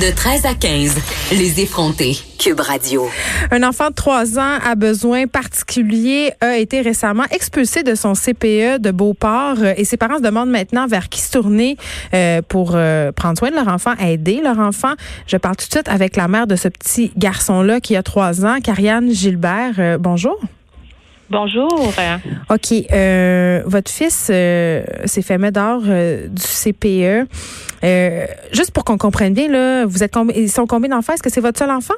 De 13 à 15, les effrontés. Cube Radio. Un enfant de 3 ans à besoin particulier a été récemment expulsé de son CPE de Beauport euh, et ses parents se demandent maintenant vers qui se tourner euh, pour euh, prendre soin de leur enfant, aider leur enfant. Je parle tout de suite avec la mère de ce petit garçon-là qui a 3 ans, Carianne Gilbert. bonjour. Bonjour. OK. Euh, votre fils euh, s'est fait mettre dehors euh, du CPE. juste pour qu'on comprenne bien, là, vous êtes ils sont combien d'enfants? Est-ce que c'est votre seul enfant?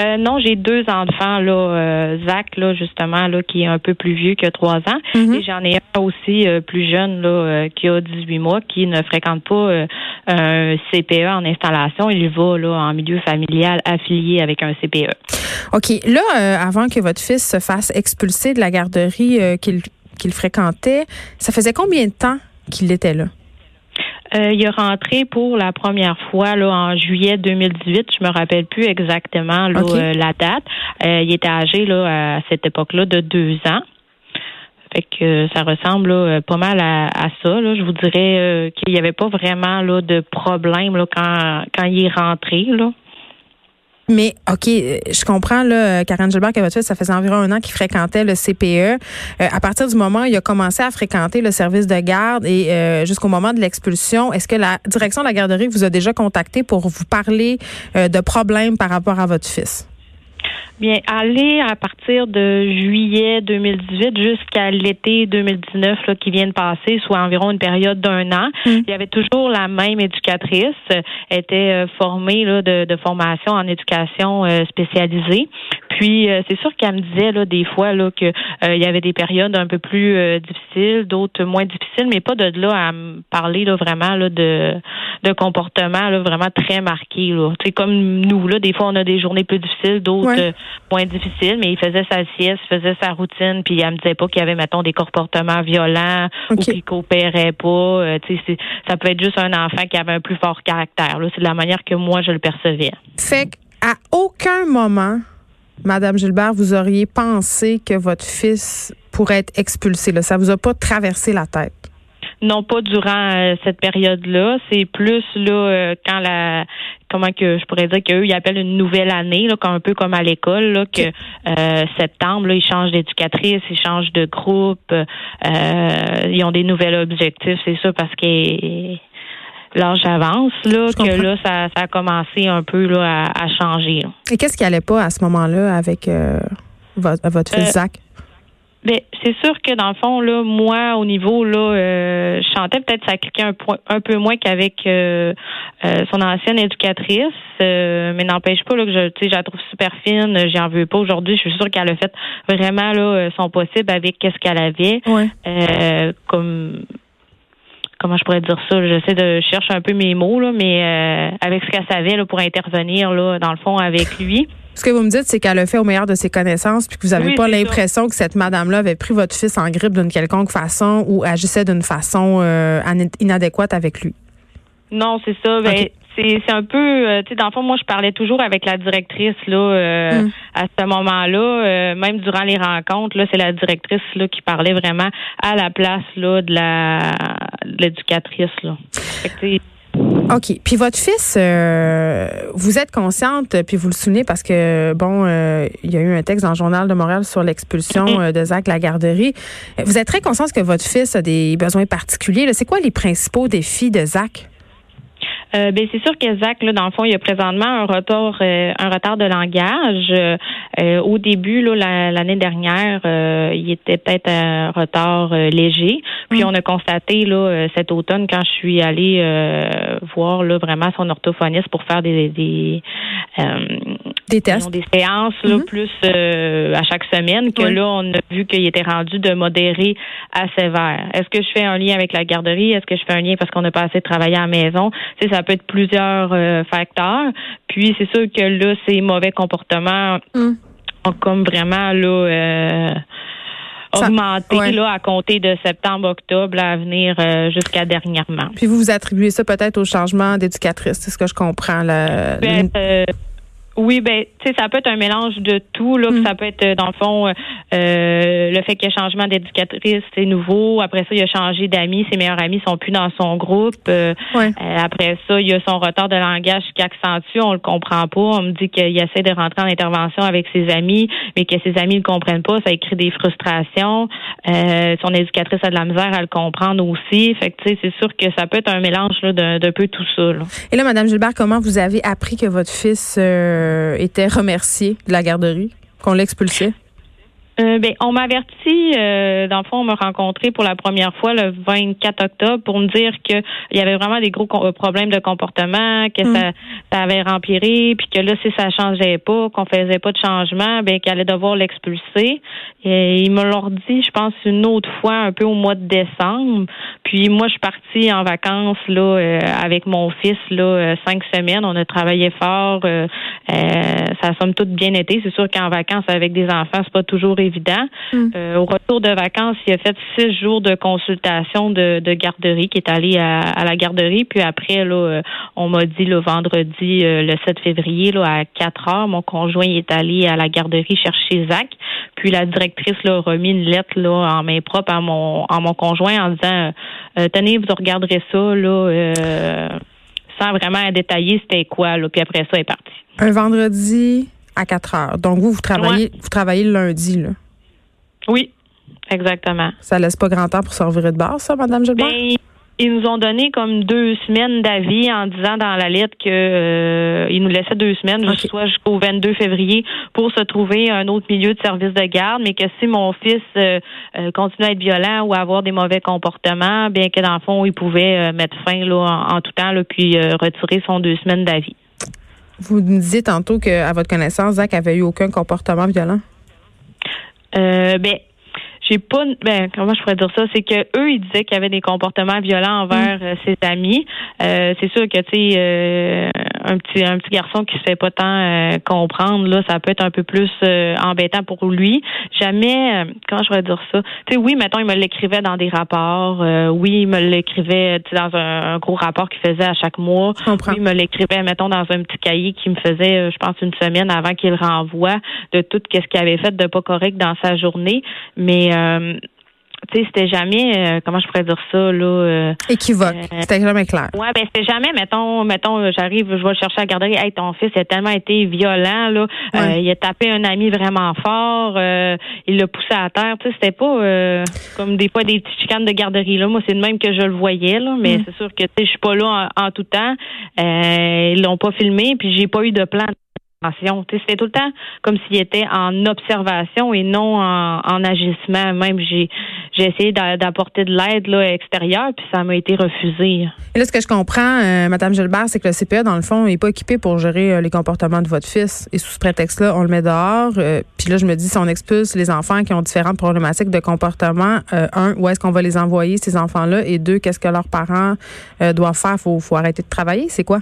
Euh, non, j'ai deux enfants, là, euh, Zach, là, justement, là, qui est un peu plus vieux que trois ans. Mhm. Et j'en ai un aussi euh, plus jeune, là, qui a 18 mois, qui ne fréquente pas un CPE en installation. Il va là, en milieu familial affilié avec un CPE. OK. Là, avant que votre fils se fasse expulser de la garderie qu'il fréquentait, ça faisait combien de temps qu'il était là? Euh, il est rentré pour la première fois là, en juillet 2018. Je me rappelle plus exactement euh, la date. Euh, il était âgé là, à cette époque-là de deux ans. Fait que ça ressemble pas mal à, ça. Je vous dirais qu'il n'y avait pas vraiment de problème quand, quand il est rentré. Mais OK, euh, je comprends là, Karen Gilbert fils, ça faisait environ un an qu'il fréquentait le CPE. Euh, à partir du moment où il a commencé à fréquenter le service de garde et euh, jusqu'au moment de l'expulsion, est-ce que la direction de la garderie vous a déjà contacté pour vous parler de problèmes par rapport à votre fils? Bien, aller à partir de juillet 2018 jusqu'à l'été 2019 là, qui vient de passer, soit environ une période d'un an, mm. il y avait toujours la même éducatrice, était formée là, de, de formation en éducation spécialisée. Puis euh, c'est sûr qu'elle me disait là des fois là que euh, il y avait des périodes un peu plus euh, difficiles, d'autres moins difficiles, mais pas de là à me parler là vraiment là de de comportement là vraiment très marqué là. Tu comme nous là, des fois on a des journées plus difficiles, d'autres moins difficiles, mais il faisait sa sieste, faisait sa routine, puis elle me disait pas qu'il y avait mettons des comportements violents ou qu'il coopérait pas. sais, ça peut être juste un enfant qui avait un plus fort caractère. Là, c'est de la manière que moi je le percevais. Fait qu'à aucun moment Madame Gilbert, vous auriez pensé que votre fils pourrait être expulsé. Là. Ça vous a pas traversé la tête? Non, pas durant euh, cette période-là. C'est plus là euh, quand la comment que je pourrais dire qu'eux ils appellent une nouvelle année, là, un peu comme à l'école, là, que euh, septembre, là, ils changent d'éducatrice, ils changent de groupe, ils ont des nouveaux objectifs, c'est ça, parce que l'âge avance, là, que là, ça, a commencé un peu là, à, changer. Et qu'est-ce qui allait pas à ce moment-là avec euh, votre, votre fils euh, Zach? Ben, c'est sûr que dans le fond, là, moi, au niveau, là, euh, je chantais peut-être ça cliquait un, point, un peu moins qu'avec son ancienne éducatrice, mais n'empêche pas là, que je, je la trouve super fine, j'en veux pas aujourd'hui. Je suis sûre qu'elle a fait vraiment là, son possible avec qu'est-ce qu'elle avait. comme comment je pourrais dire ça, j'essaie de chercher un peu mes mots, là, mais euh, avec ce qu'elle savait là, pour intervenir, là, dans le fond, avec lui. Ce que vous me dites, c'est qu'elle a fait au meilleur de ses connaissances, puis que vous n'avez pas l'impression que cette madame-là avait pris votre fils en grippe d'une quelconque façon ou agissait d'une façon euh, inadéquate avec lui. Non, c'est ça. Ben, c'est un peu euh, tu sais dans le fond moi je parlais toujours avec la directrice là euh, mm. à ce moment-là euh, même durant les rencontres là c'est la directrice là qui parlait vraiment à la place là de la l'éducatrice là OK. Puis votre fils, vous êtes consciente, puis vous le souvenez parce que, bon, il y a eu un texte dans le Journal de Montréal sur l'expulsion mm-hmm. de Zach la garderie. Vous êtes très consciente que votre fils a des besoins particuliers. C'est quoi les principaux défis de Zach? Euh, ben c'est sûr que Zach, là, dans le fond, il y a présentement un retard, euh, un retard de langage. Euh, au début, là, l'année dernière, il était peut-être un retard léger. Puis mm. on a constaté là cet automne quand je suis allée voir là vraiment son orthophoniste pour faire des, des des tests. des séances là, mm-hmm. plus à chaque semaine que là, on a vu qu'il était rendu de modéré à sévère. Est-ce que je fais un lien avec la garderie? Est-ce que je fais un lien parce qu'on a pas assez travaillé à la maison? Ça peut être plusieurs euh, facteurs. Puis c'est sûr que là, ces mauvais comportements mm. ont comme vraiment là euh, augmenté là, à compter de septembre-octobre à venir euh, jusqu'à dernièrement. Puis vous vous attribuez ça peut-être au changement d'éducatrice, c'est ce que je comprends. Ben, Oui, ben, tu sais, ça peut être un mélange de tout. Là, Mm. Ça peut être, dans le fond, euh, le fait qu'il y a changement d'éducatrice, c'est nouveau. Après ça, il a changé d'amis. Ses meilleurs amis sont plus dans son groupe. Euh, Ouais. euh, après ça, il y a son retard de langage qui accentue. On le comprend pas. On me dit qu'il essaie de rentrer en intervention avec ses amis, mais que ses amis ne le comprennent pas. Ça crée des frustrations. Euh, son éducatrice a de la misère à le comprendre aussi. Fait que, tu sais, c'est sûr que ça peut être un mélange là, d'un, d'un peu tout ça. Là. Et là, Madame Gilbert, comment vous avez appris que votre fils euh, était remercié de la garderie, qu'on l'expulsait? Euh, ben, on m'a averti, euh, dans le fond, on m'a rencontré pour la première fois le 24 octobre pour me dire que il y avait vraiment des gros euh, problèmes de comportement, que Mm. ça, ça avait empiré, puis que là, si ça changeait pas, qu'on faisait pas de changement, ben qu'elle allait devoir l'expulser. Et ils me l'ont dit, je pense, une autre fois, un peu au mois de décembre. Puis moi, je suis partie en vacances là euh, avec mon fils là euh, cinq semaines. On a travaillé fort. euh, euh, ça a somme toute bien été. C'est sûr qu'en vacances avec des enfants, c'est pas toujours évident. Mm. Euh, au retour de vacances, il a fait six jours de consultation de, de garderie, qui est allé à, à la garderie. Puis après, là, euh, on m'a dit le vendredi, euh, le 7 février, là, à 4 heures, mon conjoint est allé à la garderie chercher Zach. Puis la directrice là, a remis une lettre là, en main propre à mon, à mon conjoint en disant euh, Tenez, vous regarderez ça là, euh, sans vraiment détailler c'était quoi. Là. Puis après ça, elle est partie. Un vendredi à 4 heures. Donc, vous, vous travaillez, vous travaillez le lundi, là. Oui, exactement. Ça laisse pas grand temps pour se revirer de base, ça, Madame Gilbert? Ben, ils nous ont donné comme deux semaines d'avis en disant dans la lettre que euh, ils nous laissaient deux semaines, soit jusqu'au 22 février, pour se trouver un autre milieu de service de garde, mais que si mon fils euh, euh, continue à être violent ou à avoir des mauvais comportements, bien que dans le fond, il pouvait euh, mettre fin là, en, en tout temps, là, puis euh, retirer son deux semaines d'avis. Vous me disiez tantôt qu'à votre connaissance, Zach avait eu aucun comportement violent? Euh, ben, j'ai pas ben comment je pourrais dire ça? C'est que eux ils disaient qu'il y avait des comportements violents envers euh, ses amis. Euh, c'est sûr que tu sais euh, un petit un petit garçon qui se fait pas tant euh, comprendre là ça peut être un peu plus euh, embêtant pour lui. Jamais euh, comment je pourrais dire ça? Tu sais oui mettons il me l'écrivait dans des rapports euh, oui il me l'écrivait tu sais, dans un, un gros rapport qu'il faisait à chaque mois. Oui, il me l'écrivait, mettons, dans un petit cahier qui me faisait, je pense, une semaine avant qu'il renvoie de tout ce qu'il avait fait de pas correct dans sa journée. Mais, euh, tu sais, c'était jamais, euh, comment je pourrais dire ça, là... euh, Équivoque. Euh, C'était jamais clair. Ouais, ben c'était jamais, mettons, mettons, euh, j'arrive, je vais le chercher à la garderie. Hey, ton fils a tellement été violent, là. Ouais. Euh, il a tapé un ami vraiment fort. euh, il l'a poussé à terre. Tu sais, c'était pas euh, comme des fois des petites chicanes de garderie. Là, moi, c'est de même que je le voyais, là. Mais Mm. c'est sûr que tu sais, je suis pas là en, en tout temps. Euh, ils l'ont pas filmé, puis j'ai pas eu de plan. d'intervention. Tu sais, C'était tout le temps comme s'il était en observation et non en, en agissement. Même j'ai j'ai essayé d'a- d'apporter de l'aide extérieure, puis ça m'a été refusé. Et là, ce que je comprends, euh, Madame Gilbert, c'est que le CPE, dans le fond, n'est pas équipé pour gérer euh, les comportements de votre fils. Et sous ce prétexte-là, on le met dehors. euh, puis là, je me dis, si on expulse les enfants qui ont différentes problématiques de comportement, euh, un, où est-ce qu'on va les envoyer, ces enfants-là? Et deux, qu'est-ce que leurs parents doivent faire? Faut, faut arrêter de travailler? C'est quoi?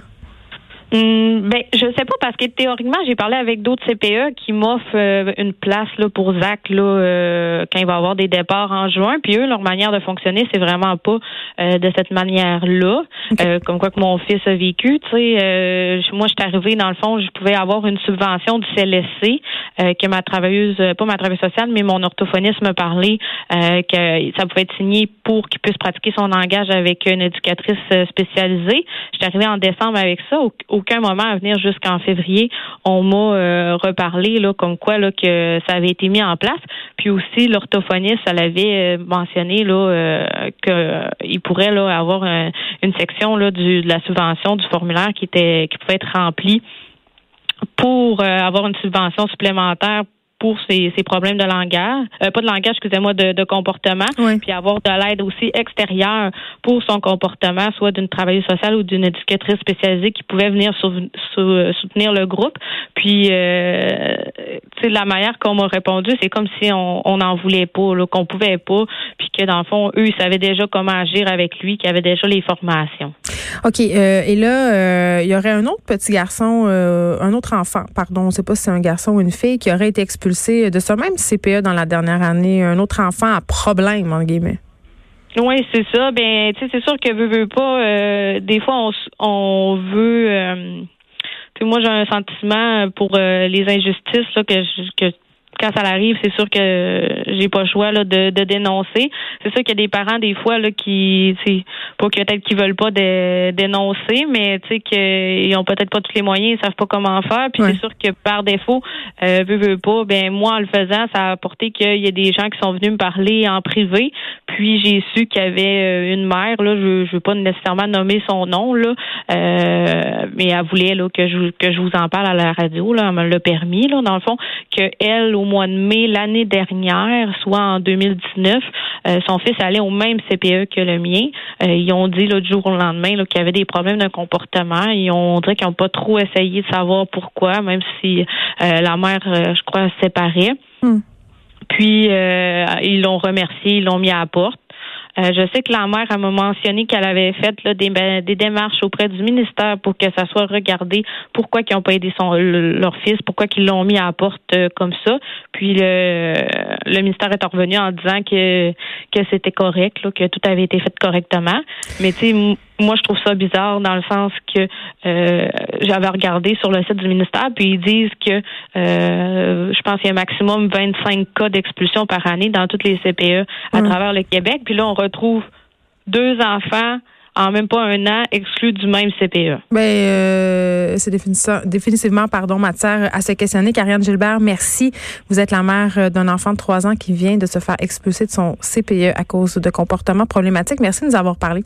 Hum, ben, je sais pas parce que théoriquement, j'ai parlé avec d'autres CPE qui m'offrent euh, une place là pour Zach là euh, quand il va avoir des départs en juin. Puis eux, leur manière de fonctionner, c'est vraiment pas euh, de cette manière-là. Euh, comme quoi que mon fils a vécu. Tu sais, euh, moi, je suis arrivée dans le fond, je pouvais avoir une subvention du CLSC euh, que ma travailleuse, pas ma travailleuse sociale, mais mon orthophoniste me parlait euh, que ça pouvait être signé pour qu'il puisse pratiquer son langage avec une éducatrice spécialisée. Je suis arrivée en décembre avec ça. Au- Aucun moment à venir jusqu'en février, on m'a euh, reparlé là, comme quoi là, que ça avait été mis en place. Puis aussi, l'orthophoniste, elle avait euh, mentionné là, euh, qu'il pourrait là, avoir un- une section là, du, de la subvention du formulaire qui était qui pouvait être remplie pour euh, avoir une subvention supplémentaire pour ces, ces problèmes de langage, euh, pas de langage, excusez-moi, de, de comportement, Oui. puis avoir de l'aide aussi extérieure pour son comportement, soit d'une travailleuse sociale ou d'une éducatrice spécialisée qui pouvait venir sou- sou- soutenir le groupe. Puis, euh, la manière qu'on m'a répondu, c'est comme si on on n'en voulait pas, là, qu'on pouvait pas, puis que dans le fond, eux, ils savaient déjà comment agir avec lui, qu'ils avaient déjà les formations. OK. euh, et là, euh, il y aurait un autre petit garçon, euh, un autre enfant, pardon, on ne sait pas si c'est un garçon ou une fille, qui aurait été expulsé de ce même CPE dans la dernière année, un autre enfant à problème, en guillemets. Oui, c'est ça. Ben, tu sais, c'est sûr que veut, veut pas. euh, des fois, on, on veut. Euh, moi, j'ai un sentiment pour les injustices là, que, que quand ça arrive, c'est sûr que j'ai pas le choix là, de, de dénoncer. C'est sûr qu'il y a des parents des fois là qui pas que peut-être qu'ils veulent pas dénoncer, mais tu sais qu'ils ont peut-être pas tous les moyens, ils savent pas comment faire. Puis c'est sûr que par défaut, euh, veut, veut pas, ben moi en le faisant, ça a apporté qu'il y a des gens qui sont venus me parler en privé. Puis j'ai su qu'il y avait euh, une mère, là, je, je veux pas nécessairement nommer son nom, là, euh, mais elle voulait là, que je que je vous en parle à la radio, là, elle me l'a permis, là, dans le fond, que elle, au mois de mai l'année dernière, soit en 2019, euh, son fils allait au même CPE que le mien. Euh, ils ont dit l'autre jour au lendemain qu'il y avait des problèmes de comportement. Ils ont dit qu'ils n'ont pas trop essayé de savoir pourquoi, même si euh, la mère, je crois, séparait. Hmm. Puis ils l'ont remercié, ils l'ont mis à la porte. Euh, je sais que la mère m'a mentionné qu'elle avait fait là, des, ben, des, démarches auprès du ministère pour que ça soit regardé pourquoi ils n'ont pas aidé son, leur fils, pourquoi ils l'ont mis à la porte euh, comme ça. Puis le, le ministère est revenu en disant que, que c'était correct, là, que tout avait été fait correctement. Mais tu sais, moi, je trouve ça bizarre dans le sens que euh, j'avais regardé sur le site du ministère, puis ils disent que euh, je pense qu'il y a un maximum 25 cas d'expulsion par année dans toutes les CPE à mm. travers le Québec. Puis là, on retrouve deux enfants en même pas un an exclus du même CPE. Ben, euh, c'est définitivement, pardon, matière à se questionner. Karianne Gilbert, merci. Vous êtes la mère d'un enfant de trois ans qui vient de se faire expulser de son CPE à cause de comportements problématiques. Merci de nous avoir parlé.